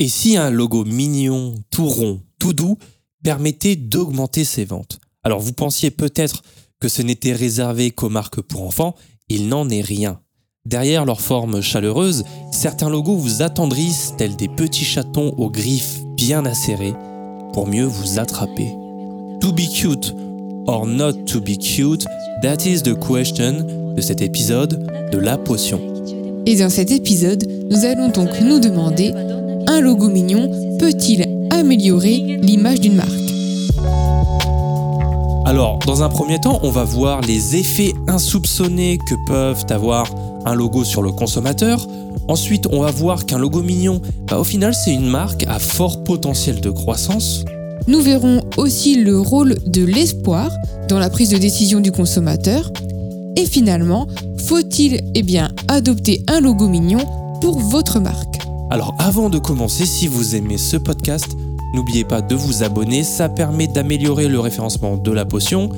Et si un logo mignon, tout rond, tout doux, permettait d'augmenter ses ventes? Alors vous pensiez peut-être que ce n'était réservé qu'aux marques pour enfants, il n'en est rien. Derrière leur forme chaleureuse, certains logos vous attendrissent tels des petits chatons aux griffes bien acérées pour mieux vous attraper. To be cute or not to be cute, that is the question de cet épisode de la potion. Et dans cet épisode, nous allons donc nous demander, un logo mignon peut-il améliorer l'image d'une marque? Alors, dans un premier temps, on va voir les effets insoupçonnés que peuvent avoir un logo sur le consommateur. Ensuite, on va voir qu'un logo mignon, bah, au final, c'est une marque à fort potentiel de croissance. Nous verrons aussi le rôle de l'espoir dans la prise de décision du consommateur. Et finalement, faut-il eh bien adopter un logo mignon pour votre marque? Alors avant de commencer, si vous aimez ce podcast, n'oubliez pas de vous abonner, ça permet d'améliorer le référencement de la potion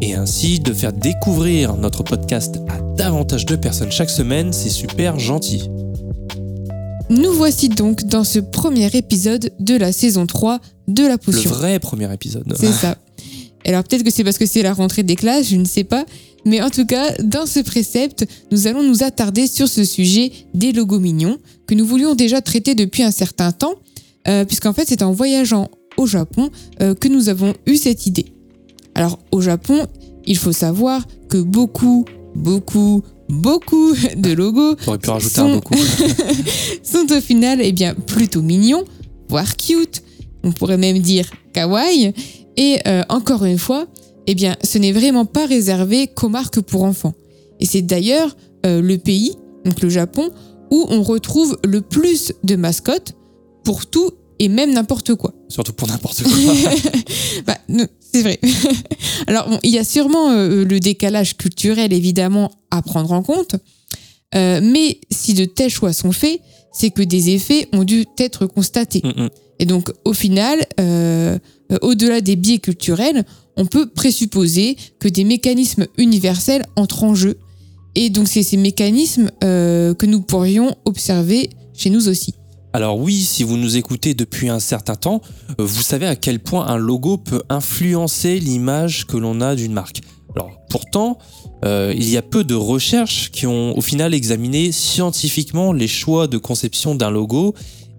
et ainsi de faire découvrir notre podcast à davantage de personnes chaque semaine, c'est super gentil. Nous voici donc dans ce premier épisode de la saison 3 de la potion. Le vrai premier épisode. C'est ça. Alors peut-être que c'est parce que c'est la rentrée des classes, je ne sais pas. Mais en tout cas, dans ce précepte, nous allons nous attarder sur ce sujet des logos mignons que nous voulions déjà traiter depuis un certain temps, euh, puisqu'en fait c'est en voyageant au Japon euh, que nous avons eu cette idée. Alors au Japon, il faut savoir que beaucoup, beaucoup, beaucoup de logos J'aurais pu rajouter sont, un beaucoup. sont au final eh bien, plutôt mignons, voire cute. On pourrait même dire kawaii. Et euh, encore une fois, eh bien, ce n'est vraiment pas réservé qu'aux marques pour enfants. Et c'est d'ailleurs euh, le pays, donc le Japon, où on retrouve le plus de mascottes pour tout et même n'importe quoi. Surtout pour n'importe quoi. Bah, c'est vrai. Alors, bon, il y a sûrement euh, le décalage culturel, évidemment, à prendre en compte. Euh, mais si de tels choix sont faits, c'est que des effets ont dû être constatés. Mm, mm. Et donc, au final, euh, euh, au-delà des biais culturels, on peut présupposer que des mécanismes universels entrent en jeu. Et donc, c'est ces mécanismes euh, que nous pourrions observer chez nous aussi. Alors oui, si vous nous écoutez depuis un certain temps, vous savez à quel point un logo peut influencer l'image que l'on a d'une marque. Alors pourtant, euh, il y a peu de recherches qui ont au final examiné scientifiquement les choix de conception d'un logo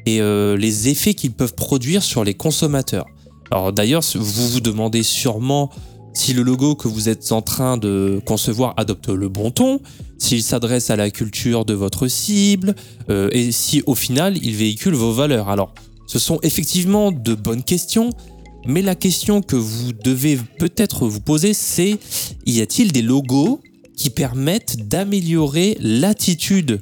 et euh, les effets qu'ils peuvent produire sur les consommateurs. Alors d'ailleurs, vous vous demandez sûrement si le logo que vous êtes en train de concevoir adopte le bon ton, s'il s'adresse à la culture de votre cible, euh, et si au final il véhicule vos valeurs. Alors, ce sont effectivement de bonnes questions, mais la question que vous devez peut-être vous poser, c'est y a-t-il des logos qui permettent d'améliorer l'attitude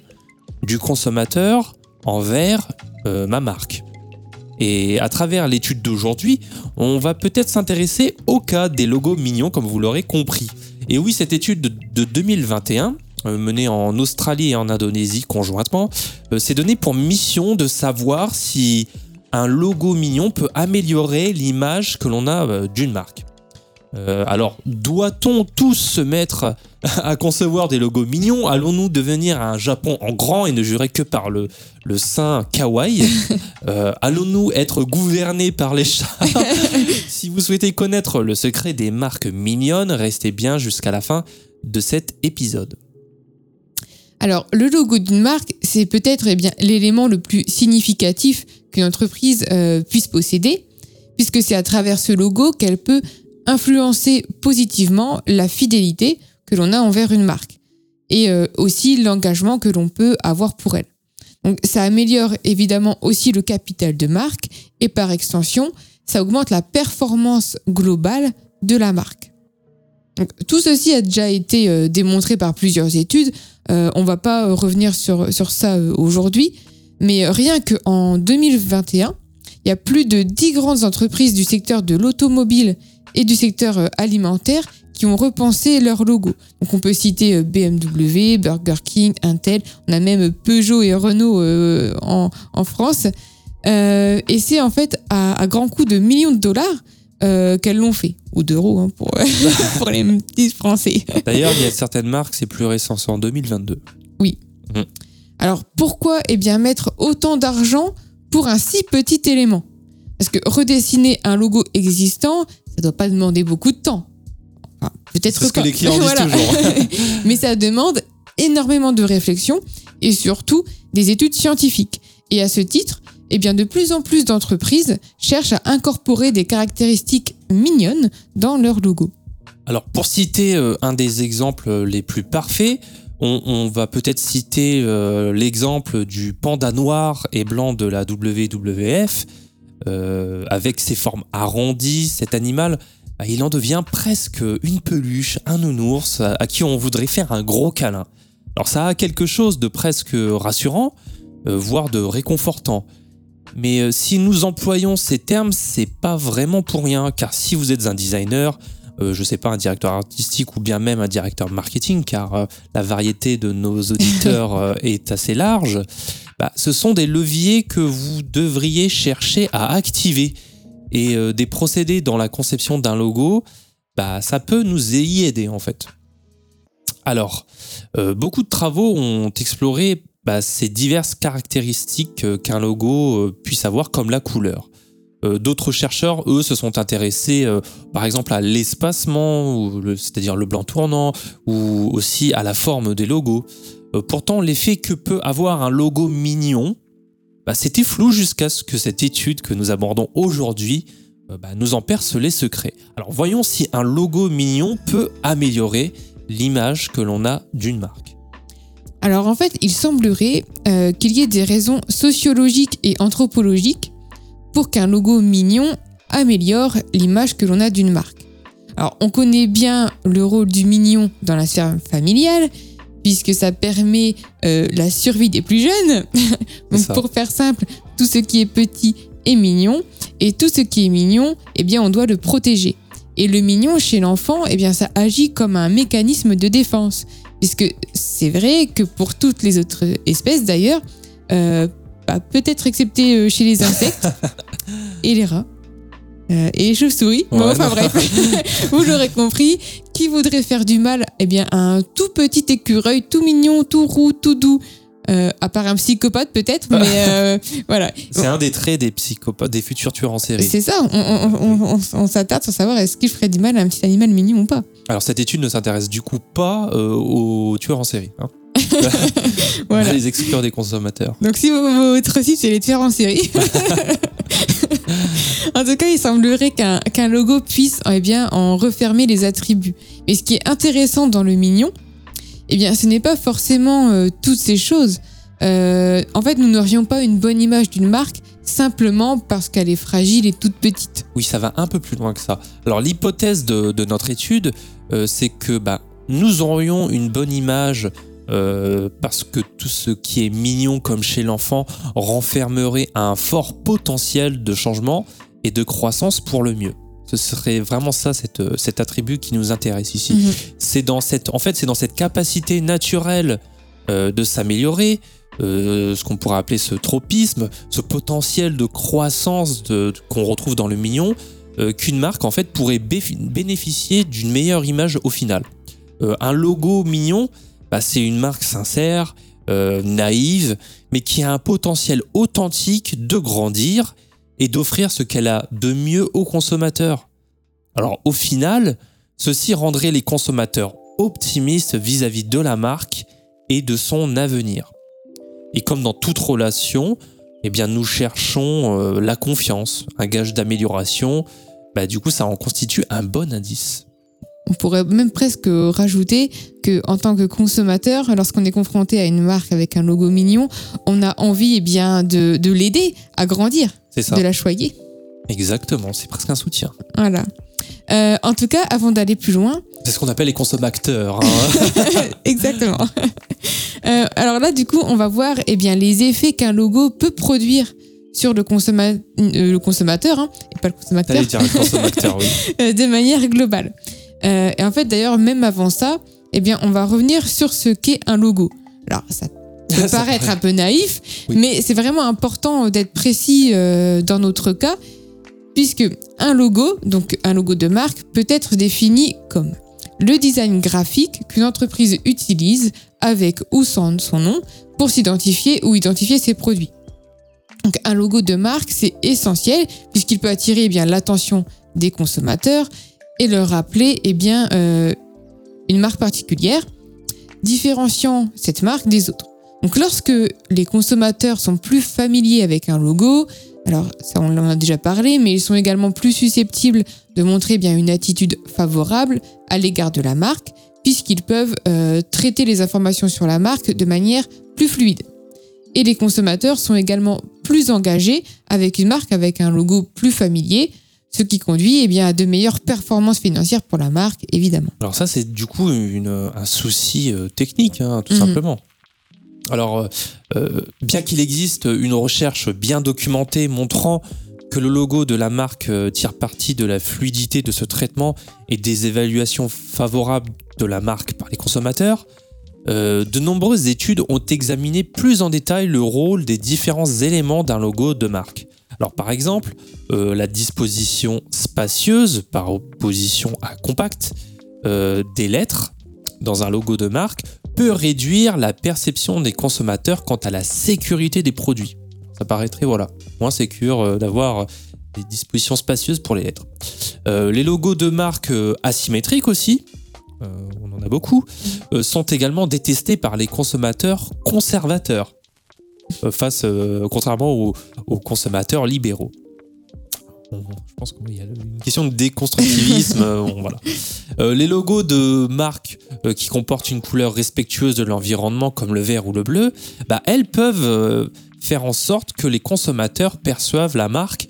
du consommateur envers euh, ma marque? Et à travers l'étude d'aujourd'hui, on va peut-être s'intéresser au cas des logos mignons, comme vous l'aurez compris. Et oui, cette étude de, de 2021, euh, menée en Australie et en Indonésie conjointement, euh, s'est donnée pour mission de savoir si un logo mignon peut améliorer l'image que l'on a euh, d'une marque. Euh, alors, doit-on tous se mettre à concevoir des logos mignons? Allons-nous devenir un Japon en grand et ne jurer que par le, le sein kawaii? Euh, Allons-nous être gouvernés par les chats? Si vous souhaitez connaître le secret des marques mignonnes, restez bien jusqu'à la fin de cet épisode. Alors, le logo d'une marque, c'est peut-être eh bien l'élément le plus significatif qu'une entreprise euh, puisse posséder, puisque c'est à travers ce logo qu'elle peut influencer positivement la fidélité que l'on a envers une marque et euh, aussi l'engagement que l'on peut avoir pour elle. Donc, ça améliore évidemment aussi le capital de marque et par extension, ça augmente la performance globale de la marque. Tout ceci a déjà été euh, démontré par plusieurs études. On va pas revenir sur, sur ça aujourd'hui, mais rien qu'en 2021, il y a plus de 10 grandes entreprises du secteur de l'automobile et du secteur euh, alimentaire qui ont repensé leur logo. Donc on peut citer euh, BMW, Burger King, Intel, on a même Peugeot et Renault euh, en, en France. Euh, et c'est en fait à, à grands coups de millions de dollars euh, qu'elles l'ont fait, ou d'euros hein, pour, pour les petits français. D'ailleurs, il y a certaines marques, c'est plus récent, c'est en 2022. Alors pourquoi eh bien mettre autant d'argent pour un si petit élément? Parce que redessiner un logo existant, ça doit pas demander beaucoup de temps. Enfin, peut-être ce que les clients disent Voilà. toujours. Mais ça demande énormément de réflexion et surtout des études scientifiques. Et à ce titre, eh bien, de plus en plus d'entreprises cherchent à incorporer des caractéristiques mignonnes dans leur logo. Alors, pour citer euh, un des exemples euh, les plus parfaits, on, va peut-être citer euh, l'exemple du panda noir et blanc de la WWF, euh, avec ses formes arrondies. Cet animal, bah, il en devient presque une peluche, un nounours, à, qui on voudrait faire un gros câlin. Alors, ça a quelque chose de presque rassurant, euh, voire de réconfortant. Mais si nous employons ces termes, c'est pas vraiment pour rien, car si vous êtes un designer, euh, je sais pas, un directeur artistique ou bien même un directeur marketing, car euh, la variété de nos auditeurs euh, est assez large, bah, ce sont des leviers que vous devriez chercher à activer. Et euh, des procédés dans la conception d'un logo, bah, ça peut nous y aider en fait. Alors, beaucoup de travaux ont exploré bah, ces diverses caractéristiques qu'un logo puisse avoir, comme la couleur. Euh, D'autres chercheurs, eux, se sont intéressés, euh, par exemple, à l'espacement, c'est-à-dire le blanc tournant, ou aussi à la forme des logos. Euh, pourtant, l'effet que peut avoir un logo mignon, bah, c'était flou jusqu'à ce que cette étude que nous abordons aujourd'hui bah, nous en perce les secrets. Alors, voyons si un logo mignon peut améliorer l'image que l'on a d'une marque. Alors en fait, il semblerait qu'il y ait des raisons sociologiques et anthropologiques pour qu'un logo mignon améliore l'image que l'on a d'une marque. Alors on connaît bien le rôle du mignon dans la sphère familiale, puisque ça permet euh, la survie des plus jeunes. Donc pour faire simple, tout ce qui est petit est mignon, et tout ce qui est mignon, eh bien on doit le protéger. Et le mignon chez l'enfant, eh bien ça agit comme un mécanisme de défense puisque c'est vrai que pour toutes les autres espèces d'ailleurs, euh, bah, peut-être excepté euh, chez les insectes et les rats. euh, et les chauves-souris. Bon, enfin non. bref, vous l'aurez compris, qui voudrait faire du mal eh bien, à un tout petit écureuil, tout mignon, tout roux, tout doux, euh, à part un psychopathe peut-être, mais euh, voilà. C'est un des traits des psychopathes, des futurs tueurs en série. C'est ça, on, on- on- on- on s'attarde sans savoir est-ce qu'il ferait du mal à un petit animal mignon ou pas. Alors cette étude ne s'intéresse du coup pas aux tueurs en série. Hein. Les exclure des consommateurs. Donc si vo- votre cible c'est les tueurs en série. en tout cas, il semblerait qu'un qu'un logo puisse eh bien, en refermer les attributs. Mais ce qui est intéressant dans le mignon, eh bien, ce n'est pas forcément euh, toutes ces choses. Euh, en fait, nous n'aurions pas une bonne image d'une marque simplement parce qu'elle est fragile et toute petite. Oui, ça va un peu plus loin que ça. Alors l'hypothèse de, de notre étude, euh, c'est que bah, nous aurions une bonne image euh, parce que tout ce qui est mignon comme chez l'enfant renfermerait un fort potentiel de changement et de croissance pour le mieux. Ce serait vraiment ça, cette, euh, cet attribut qui nous intéresse ici. Mhm. c'est dans cette, en fait, c'est dans cette capacité naturelle euh, de s'améliorer, euh, ce qu'on pourrait appeler ce tropisme, ce potentiel de croissance de- qu'on retrouve dans le mignon, euh, qu'une marque en fait pourrait bénéficier d'une meilleure image au final. Un logo mignon, c'est une marque sincère, euh, naïve, mais qui a un potentiel authentique de grandir et d'offrir ce qu'elle a de mieux aux consommateurs. Alors au final, ceci rendrait les consommateurs optimistes vis-à-vis de la marque et de son avenir. Et comme dans toute relation, eh bien nous cherchons euh, la confiance, un gage d'amélioration. Bah, du coup, ça en constitue un bon indice. On pourrait même presque rajouter que en tant que consommateur, lorsqu'on est confronté à une marque avec un logo mignon, on a envie eh bien, de, de l'aider à grandir, ça. de la choyer. Exactement, c'est presque un soutien. Voilà. Euh, en tout cas, avant d'aller plus loin, C'est ce qu'on appelle les consommateurs. hein. exactement. Euh, alors là, du coup, on va voir eh bien, les effets qu'un logo peut produire sur le, consomma- euh, le consommateur, hein, et pas le consommateur, dire un consommateur, oui. de manière globale. Euh, et en fait, d'ailleurs, même avant ça, eh bien, on va revenir sur ce qu'est un logo. Alors, ça peut paraître un peu naïf, Oui. mais c'est vraiment important d'être précis euh, dans notre cas, puisque un logo, donc un logo de marque, peut être défini comme le design graphique qu'une entreprise utilise avec ou sans son nom pour s'identifier ou identifier ses produits. Donc un logo de marque, c'est essentiel puisqu'il peut attirer eh bien l'attention des consommateurs et leur rappeler eh bien euh, une marque particulière, différenciant cette marque des autres. Donc lorsque les consommateurs sont plus familiers avec un logo, alors ça on en a déjà parlé, mais ils sont également plus susceptibles de montrer eh bien une attitude favorable à l'égard de la marque, puisqu'ils peuvent euh, traiter les informations sur la marque de manière plus fluide. Et les consommateurs sont également plus engagés avec une marque avec un logo plus familier, ce qui conduit eh bien, à de meilleures performances financières pour la marque, évidemment. Alors ça, c'est du coup une, un souci euh, technique, hein, tout Mhm. simplement. Alors, euh, euh, bien qu'il existe une recherche bien documentée montrant que le logo de la marque tire parti de la fluidité de ce traitement et des évaluations favorables de la marque par les consommateurs, euh, de nombreuses études ont examiné plus en détail le rôle des différents éléments d'un logo de marque. Alors par exemple, euh, la disposition spacieuse par opposition à compacte euh, des lettres dans un logo de marque peut réduire la perception des consommateurs quant à la sécurité des produits. Ça paraîtrait voilà, moins sécure euh, d'avoir des dispositions spacieuses pour les lettres. Les logos de marque asymétriques aussi, on en a beaucoup, sont également détestés par les consommateurs conservateurs, face, euh, contrairement aux, aux consommateurs libéraux. Je pense qu'il y a une question de déconstructivisme. euh, bon, voilà. Euh, les logos de marques euh, qui comportent une couleur respectueuse de l'environnement, comme le vert ou le bleu, bah, elles peuvent euh, faire en sorte que les consommateurs perçoivent la marque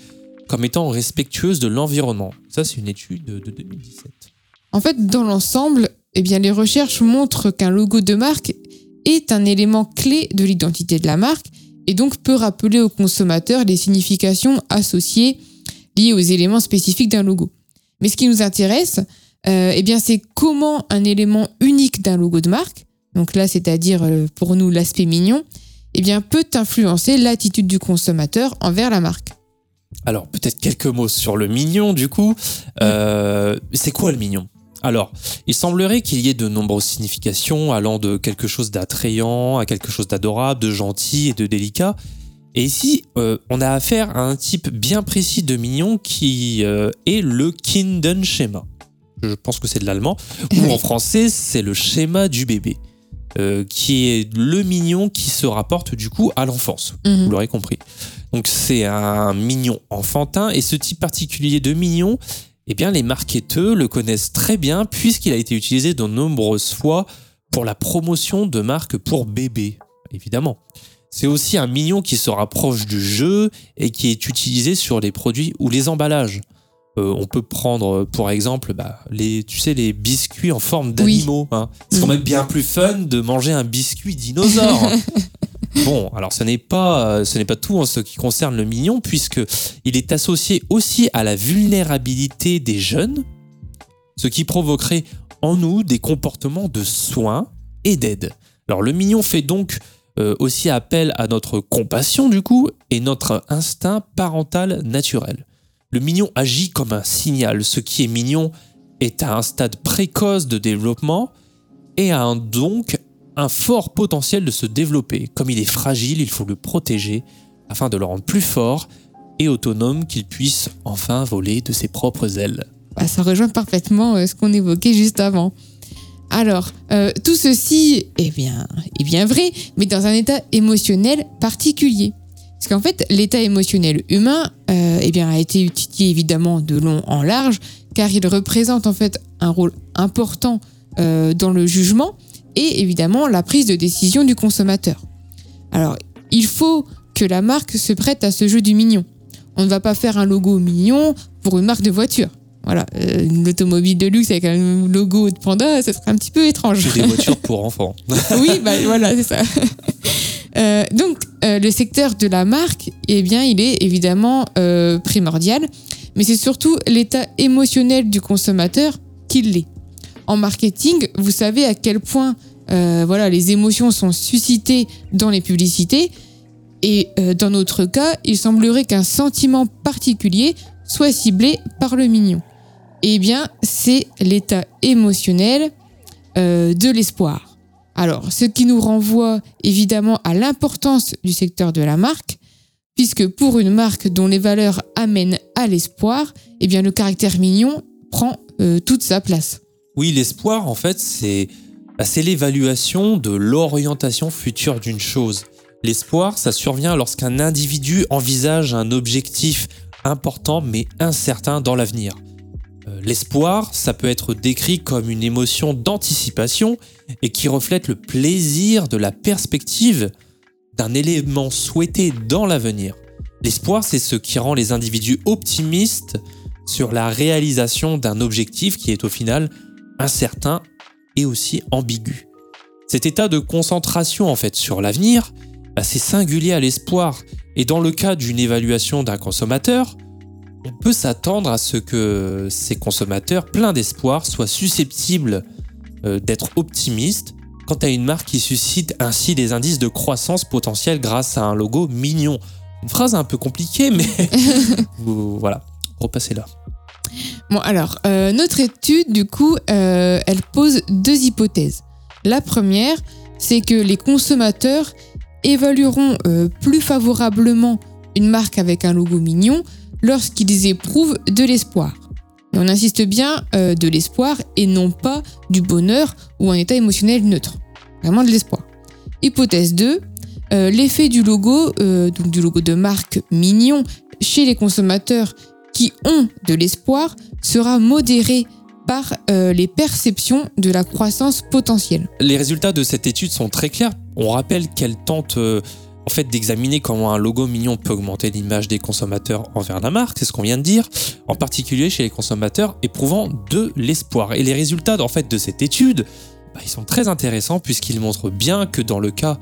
comme étant respectueuse de l'environnement. Ça, c'est une étude de, de 2017. En fait, dans l'ensemble, eh bien, les recherches montrent qu'un logo de marque est un élément clé de l'identité de la marque et donc peut rappeler aux consommateurs les significations associées liées aux éléments spécifiques d'un logo. Mais ce qui nous intéresse, euh, eh bien, c'est comment un élément unique d'un logo de marque, donc là, c'est-à-dire euh, pour nous l'aspect mignon, eh bien, peut influencer l'attitude du consommateur envers la marque. Alors, peut-être quelques mots sur le mignon, du coup. Euh, c'est quoi le mignon? Alors, il semblerait qu'il y ait de nombreuses significations allant de quelque chose d'attrayant à quelque chose d'adorable, de gentil et de délicat. Et ici, euh, on a affaire à un type bien précis de mignon qui euh, est le Kindenschema. Je pense que c'est de l'allemand. Ou en français, c'est le schéma du bébé. euh, qui est le mignon qui se rapporte du coup à l'enfance. Mhm. Vous l'aurez compris. Donc c'est un mignon enfantin et ce type particulier de mignon, eh bien les marketeurs le connaissent très bien puisqu'il a été utilisé de nombreuses fois pour la promotion de marques pour bébés, évidemment. C'est aussi un mignon qui se rapproche du jeu et qui est utilisé sur les produits ou les emballages. Euh, on peut prendre pour exemple bah, les, tu sais, les biscuits en forme d'animaux. Hein. C'est quand même bien plus fun de manger un biscuit dinosaure. Bon, alors ce n'est pas, euh, ce n'est pas tout en ce qui concerne le mignon, puisque il est associé aussi à la vulnérabilité des jeunes, ce qui provoquerait en nous des comportements de soins et d'aide. Alors le mignon fait donc euh, aussi appel à notre compassion du coup et notre instinct parental naturel. Le mignon agit comme un signal. Ce qui est mignon est à un stade précoce de développement et a un- donc un fort potentiel de se développer. Comme il est fragile, il faut le protéger afin de le rendre plus fort et autonome qu'il puisse enfin voler de ses propres ailes. Bah, ça rejoint parfaitement euh, ce qu'on évoquait juste avant. Alors, euh, tout ceci est bien, vrai, mais dans un état émotionnel particulier. Parce qu'en fait, l'état émotionnel humain euh, eh a été étudié évidemment de long en large, car il représente en fait un rôle important dans le jugement et évidemment la prise de décision du consommateur. Alors, il faut que la marque se prête à ce jeu du mignon. On ne va pas faire un logo mignon pour une marque de voiture. Voilà, euh, une automobile de luxe avec un logo de panda, ça serait un petit peu étrange. J'ai des voitures pour enfants. oui, bah, voilà, c'est ça. Euh, donc, euh, le secteur de la marque, eh bien, il est évidemment primordial, mais c'est surtout l'état émotionnel du consommateur qui l'est. En marketing, vous savez à quel point euh, voilà, les émotions sont suscitées dans les publicités, et euh, dans notre cas, il semblerait qu'un sentiment particulier soit ciblé par le mignon. Eh bien, c'est l'état émotionnel euh, de l'espoir. Alors, ce qui nous renvoie évidemment à l'importance du secteur de la marque, puisque pour une marque dont les valeurs amènent à l'espoir, eh bien le caractère mignon prend toute sa place. Oui, l'espoir, en fait, c'est bah, c'est l'évaluation de l'orientation future d'une chose. L'espoir, ça survient lorsqu'un individu envisage un objectif important mais incertain dans l'avenir. Euh, L'espoir, ça peut être décrit comme une émotion d'anticipation et qui reflète le plaisir de la perspective d'un élément souhaité dans l'avenir. L'espoir, c'est ce qui rend les individus optimistes sur la réalisation d'un objectif qui est au final incertain et aussi ambigu. Cet état de concentration en fait sur l'avenir, bah, c'est singulier à l'espoir. Et dans le cas d'une évaluation d'un consommateur, on peut s'attendre à ce que ces consommateurs pleins d'espoir soient susceptibles euh, d'être optimistes quant à une marque qui suscite ainsi des indices de croissance potentielle grâce à un logo mignon. Une phrase un peu compliquée, mais voilà, repassez là. Bon, alors, euh, notre étude, du coup, euh, elle pose deux hypothèses. La première, c'est que les consommateurs évalueront euh, plus favorablement une marque avec un logo mignon lorsqu'ils éprouvent de l'espoir. On insiste bien de l'espoir et non pas du bonheur ou un état émotionnel neutre. Vraiment de l'espoir. Hypothèse 2, euh, l'effet du logo, donc du logo de marque mignon chez les consommateurs qui ont de l'espoir sera modéré par euh, les perceptions de la croissance potentielle. Les résultats de cette étude sont très clairs. On rappelle qu'elle tente euh, en fait d'examiner comment un logo mignon peut augmenter l'image des consommateurs envers la marque, c'est ce qu'on vient de dire, en particulier chez les consommateurs éprouvant de l'espoir. Et les résultats en fait de cette étude, bah, ils sont très intéressants puisqu'ils montrent bien que dans le cas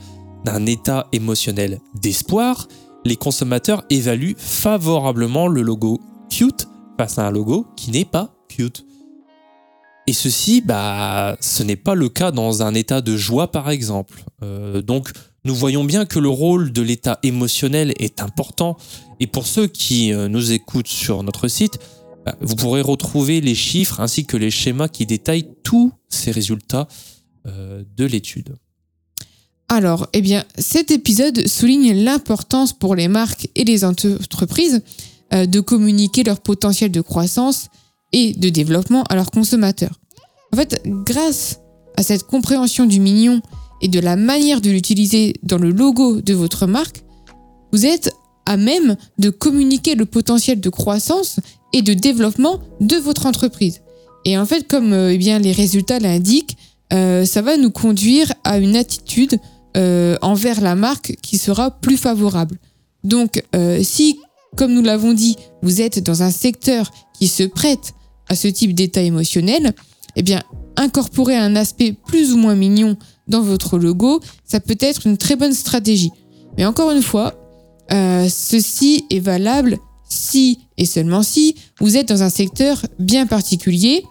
d'un état émotionnel d'espoir, les consommateurs évaluent favorablement le logo cute face à un logo qui n'est pas cute. Et ceci, bah, ce n'est pas le cas dans un état de joie, par exemple. Euh, donc, nous voyons bien que le rôle de l'état émotionnel est important. Et pour ceux qui euh, nous écoutent sur notre site, bah, vous pourrez retrouver les chiffres ainsi que les schémas qui détaillent tous ces résultats euh, de l'étude. Alors, eh bien, cet épisode souligne l'importance pour les marques et les entreprises de communiquer leur potentiel de croissance et de développement à leurs consommateurs. En fait, grâce à cette compréhension du mignon et de la manière de l'utiliser dans le logo de votre marque, vous êtes à même de communiquer le potentiel de croissance et de développement de votre entreprise. Et en fait, comme euh, eh bien, les résultats l'indiquent, euh, ça va nous conduire à une attitude euh, envers la marque qui sera plus favorable. Donc, euh, si, comme nous l'avons dit, vous êtes dans un secteur qui se prête à ce type d'état émotionnel, eh bien, incorporer un aspect plus ou moins mignon dans votre logo, ça peut être une très bonne stratégie. Mais encore une fois, euh, ceci est valable si et seulement si vous êtes dans un secteur bien particulier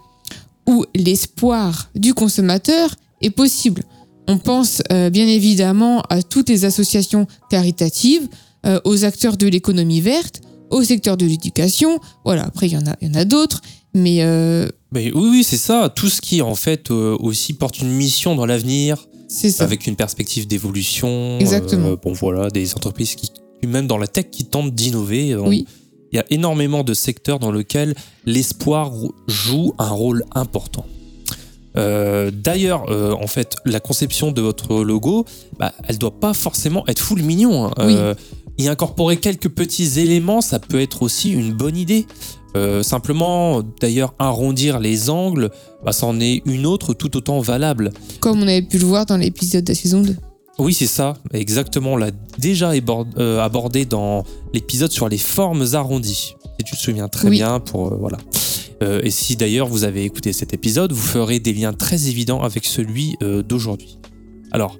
où l'espoir du consommateur est possible. On pense euh, bien évidemment à toutes les associations caritatives, euh, aux acteurs de l'économie verte, au secteur de l'éducation. Voilà, après il y en a, il y en a d'autres, mais euh, Mais oui, oui, c'est ça. Tout ce qui, en fait, euh, aussi porte une mission dans l'avenir, c'est ça. avec une perspective d'évolution. Exactement. Bon, voilà, des entreprises qui, même dans la tech, qui tentent d'innover. Oui. Il y a énormément de secteurs dans lesquels l'espoir joue un rôle important. Euh, D'ailleurs, euh, en fait, la conception de votre logo, bah, elle doit pas forcément être full mignon. hein. Euh, y incorporer quelques petits éléments, ça peut être aussi une bonne idée. Euh, simplement, d'ailleurs, arrondir les angles, bah, c'en est une autre tout autant valable. Comme on avait pu le voir dans l'épisode de la saison 2. Oui, c'est ça, exactement. On l'a déjà euh, abordé dans l'épisode sur les formes arrondies. Si tu te souviens très Oui. bien, pour euh, voilà. Euh, et si d'ailleurs vous avez écouté cet épisode, vous ferez des liens très évidents avec celui d'aujourd'hui. Alors,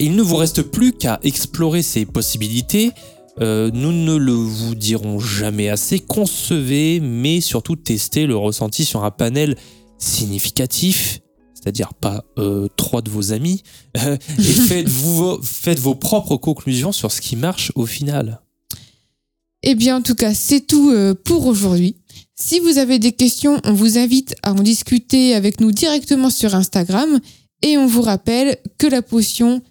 il ne vous reste plus qu'à explorer ces possibilités. Euh, nous ne le vous dirons jamais assez. Concevez, mais surtout testez le ressenti sur un panel significatif, c'est-à-dire pas euh, trois de vos amis, euh, et faites, faites vos propres conclusions sur ce qui marche au final. Eh bien, en tout cas, c'est tout pour aujourd'hui. Si vous avez des questions, on vous invite à en discuter avec nous directement sur Instagram. Et on vous rappelle que la potion,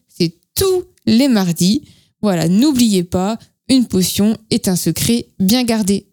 tous les mardis. Voilà, n'oubliez pas, une potion est un secret bien gardé.